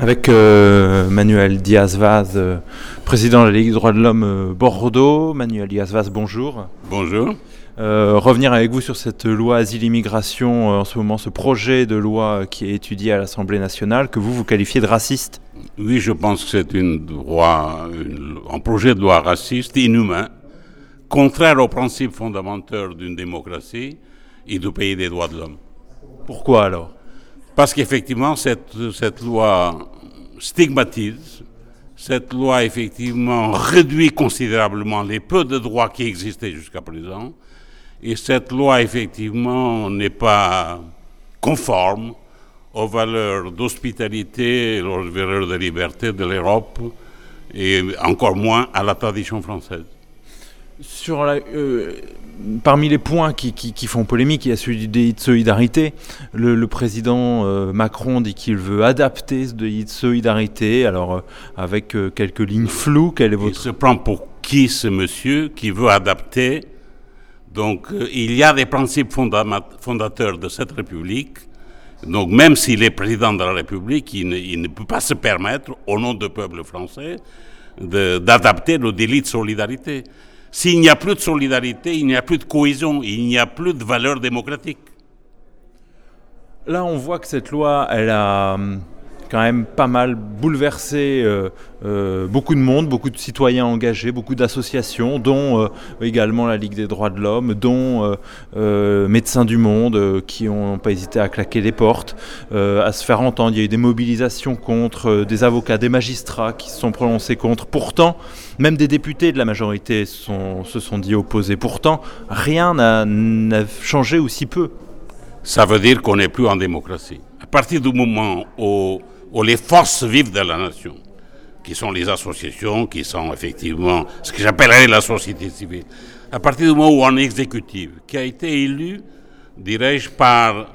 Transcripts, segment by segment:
Avec euh, Manuel Diaz-Vaz, euh, président de la Ligue des droits de l'homme euh, Bordeaux. Manuel Diaz-Vaz, bonjour. Bonjour. revenir avec vous sur cette loi asile-immigration, en ce moment ce projet de loi qui est étudié à l'Assemblée nationale, que vous, vous qualifiez de raciste Oui, je pense que c'est une un projet de loi raciste, inhumain, contraire aux principes fondamentaux d'une démocratie et du pays des droits de l'homme. Pourquoi alors? Parce qu'effectivement, cette, loi stigmatise, cette loi effectivement réduit considérablement les peu de droits qui existaient jusqu'à présent, et cette loi effectivement n'est pas conforme aux valeurs d'hospitalité, aux valeurs de liberté de l'Europe, et encore moins à la tradition française. Sur la, euh, parmi les points qui, font polémique, il y a celui du délit de solidarité. Le, président euh, Macron dit qu'il veut adapter ce délit de solidarité, alors euh, avec quelques lignes floues. Quelle est votre... Il se prend pour qui ce monsieur qui veut adapter Donc il y a des principes fondateurs de cette République. Donc même s'il est président de la République, il ne, il ne peut pas se permettre, au nom du peuple français, d'adapter le délit de solidarité. S'il n'y a plus de solidarité, il n'y a plus de cohésion, il n'y a plus de valeurs démocratiques. Là, on voit que cette loi, elle a hum, quand même pas mal bouleversé euh, euh, beaucoup de monde, beaucoup de citoyens engagés, beaucoup d'associations, dont euh, également la Ligue des droits de l'homme, dont Médecins du Monde, qui n'ont pas hésité à claquer les portes, à se faire entendre. Il y a eu des mobilisations contre, des avocats, des magistrats qui se sont prononcés contre. Pourtant, même des députés de la majorité se sont dit opposés. Pourtant, rien n'a changé aussi peu. Ça veut dire qu'on n'est plus en démocratie. À partir du moment où ou les forces vives de la nation, qui sont les associations, qui sont effectivement ce que j'appellerais la société civile. À partir du moment où un exécutif, qui a été élu, dirais-je, par,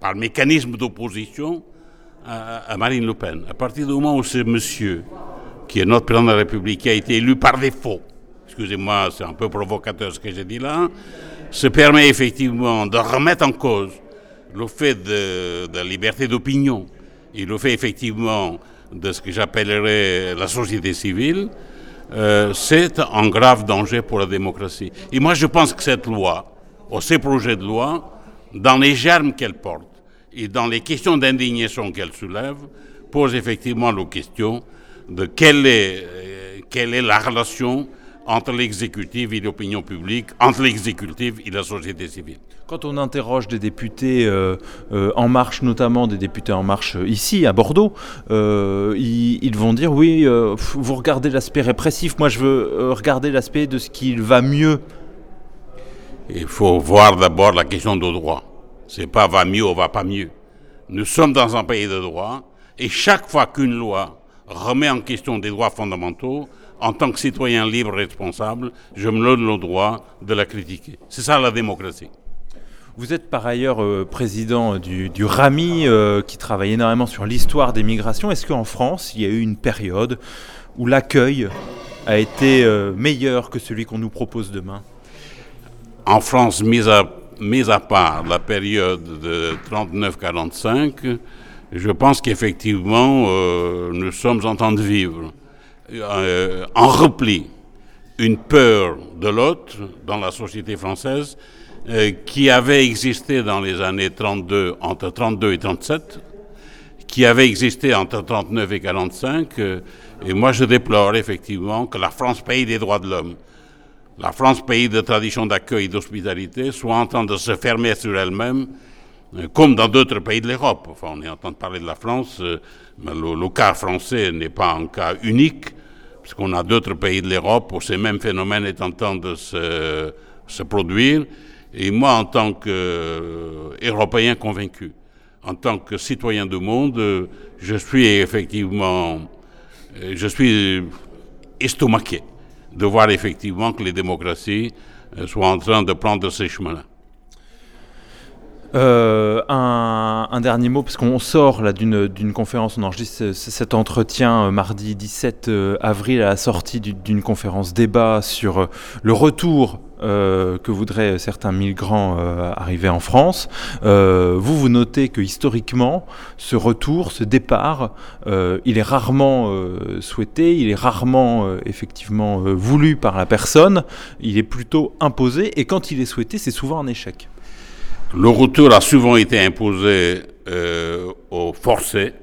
par mécanisme d'opposition à, Marine Le Pen, à partir du moment où ce monsieur, qui est notre président de la République, qui a été élu par défaut, excusez-moi, c'est un peu provocateur ce que j'ai dit là, se permet effectivement de remettre en cause le fait de, de la liberté d'opinion, il le fait effectivement de ce que j'appellerais la société civile, euh, c'est un grave danger pour la démocratie. Et moi, je pense que cette loi, ou ces projets de loi, dans les germes qu'elle porte et dans les questions d'indignation qu'elle soulève, pose effectivement la question de quelle est, euh, quelle est la relation entre l'exécutif et l'opinion publique, entre l'exécutif et la société civile. Quand on interroge des députés euh, euh, En Marche, notamment des députés En Marche euh, ici, à Bordeaux, ils, vont dire oui, vous regardez l'aspect répressif, moi je veux regarder l'aspect de ce qui va mieux. Il faut voir d'abord la question de droit. C'est pas va mieux ou va pas mieux. Nous sommes dans un pays de droit et chaque fois qu'une loi remet en question des droits fondamentaux, en tant que citoyen libre et responsable, je me donne le droit de la critiquer. C'est ça la démocratie. Vous êtes par ailleurs euh, président du, RAMI euh, qui travaille énormément sur l'histoire des migrations. Est-ce qu'en France, il y a eu une période où l'accueil a été euh, meilleur que celui qu'on nous propose demain? En France, mis à, mis à part la période de 39-45, je pense qu'effectivement, nous sommes en train de vivre euh, en repli une peur de l'autre dans la société française euh, qui avait existé dans les années 32, entre 32 et 37, qui avait existé entre 39 et 45. Euh, et moi, je déplore effectivement que la France, pays des droits de l'homme, la France, pays de tradition d'accueil et d'hospitalité, soit en train de se fermer sur elle-même comme dans d'autres pays de l'Europe. Enfin, on est en train de parler de la France, mais le, cas français n'est pas un cas unique, puisqu'on a d'autres pays de l'Europe où ces mêmes phénomènes est en train de se, se produire. Et moi, en tant qu'Européen convaincu, en tant que citoyen du monde, je suis effectivement, je suis estomaqué de voir effectivement que les démocraties soient en train de prendre ces chemins-là. Euh, un, dernier mot, parce qu'on sort là d'une conférence, on enregistre cet entretien euh, mardi 17 euh, avril à la sortie d'une conférence débat sur le retour que voudraient certains migrants arriver en France. vous, vous notez que historiquement, ce retour, ce départ, il est rarement souhaité, il est rarement effectivement voulu par la personne, il est plutôt imposé, et quand il est souhaité, c'est souvent un échec. Le retour a souvent été imposé euh, aux forcés.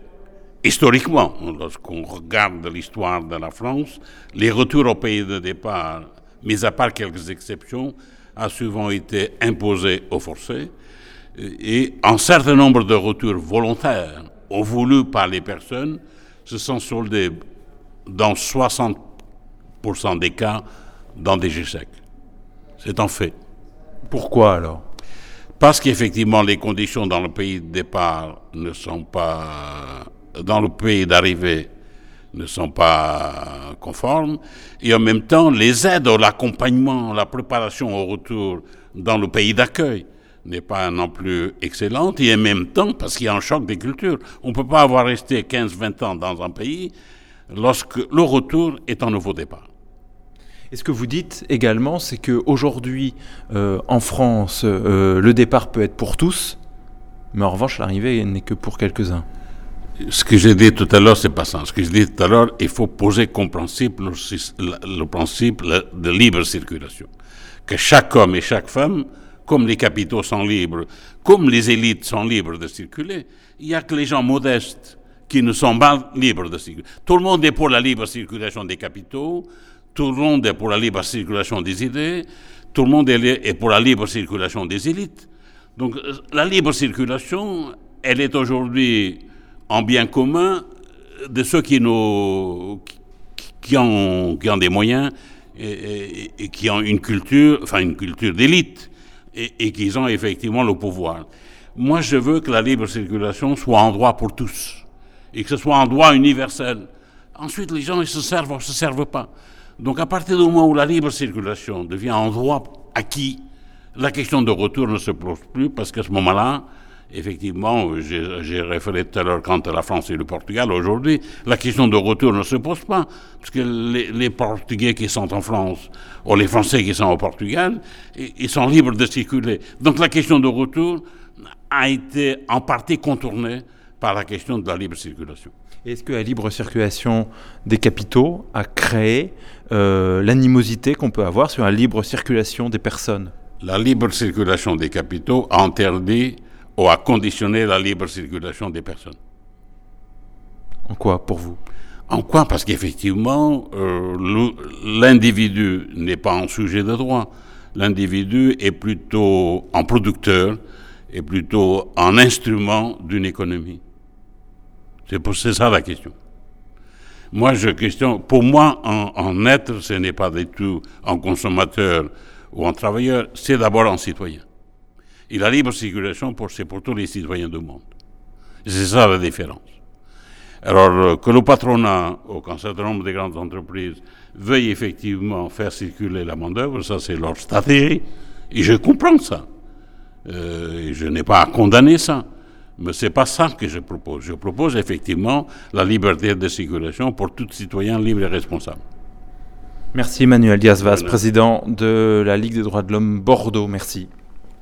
Historiquement, lorsqu'on regarde l'histoire de la France, les retours au pays de départ, mis à part quelques exceptions, a souvent été imposé aux forcés. Et un certain nombre de retours volontaires ou voulus par les personnes se sont soldés dans 60% des cas dans des échecs. C'est un fait. Pourquoi alors? Parce qu'effectivement les conditions dans le pays de départ ne sont pas, dans le pays d'arrivée ne sont pas conformes, et en même temps les aides, l'accompagnement, la préparation au retour dans le pays d'accueil n'est pas non plus excellente, et en même temps, parce qu'il y a un choc des cultures, on ne peut pas avoir resté 15-20 ans dans un pays lorsque le retour est un nouveau départ. Et ce que vous dites également, c'est qu'aujourd'hui, euh, en France, euh, le départ peut être pour tous, mais en revanche, l'arrivée n'est que pour quelques-uns. Ce que j'ai dit tout à l'heure, c'est pas ça. Ce que j'ai dit tout à l'heure, il faut poser comme principe le, principe de libre circulation. Que chaque homme et chaque femme, comme les capitaux sont libres, comme les élites sont libres de circuler, il n'y a que les gens modestes qui ne sont pas libres de circuler. Tout le monde est pour la libre circulation des capitaux, tout le monde est pour la libre circulation des idées, tout le monde est pour la libre circulation des élites. Donc la libre circulation, elle est aujourd'hui en bien commun de ceux qui, nous, qui, ont, qui ont des moyens et, qui ont une culture, enfin une culture d'élite, et, qui ont effectivement le pouvoir. Moi, je veux que la libre circulation soit un droit pour tous, et que ce soit un droit universel. Ensuite, les gens, ils se servent ou ne se servent pas. Donc à partir du moment où la libre circulation devient un droit acquis, la question de retour ne se pose plus parce qu'à ce moment-là, effectivement, j'ai référé tout à l'heure quant à la France et le Portugal, aujourd'hui, la question de retour ne se pose pas, parce que les, Portugais qui sont en France, ou les Français qui sont au Portugal, ils sont libres de circuler. Donc la question de retour a été en partie contournée par la question de la libre circulation. Est-ce que la libre circulation des capitaux a créé euh, l'animosité qu'on peut avoir sur la libre circulation des personnes? La libre circulation des capitaux a interdit ou a conditionné la libre circulation des personnes. En quoi pour vous? En quoi? Parce qu'effectivement, euh, l'individu n'est pas un sujet de droit. L'individu est plutôt un producteur, est plutôt un instrument d'une économie. C'est ça la question. Moi, je questionne. Pour moi, en, être, ce n'est pas du tout un consommateur ou un travailleur, c'est d'abord un citoyen. Et la libre circulation, c'est pour tous les citoyens du monde. C'est ça la différence. Alors, euh, que le patronat ou qu'un certain nombre de grandes entreprises veuillent effectivement faire circuler la main-d'œuvre, ça c'est leur stratégie. Et je comprends ça. Euh, je n'ai pas à condamner ça. Mais ce n'est pas ça que je propose. Je propose effectivement la liberté de circulation pour tout citoyen libre et responsable. Merci Emmanuel Diaz-Vaz, président de la Ligue des droits de l'homme Bordeaux. Merci.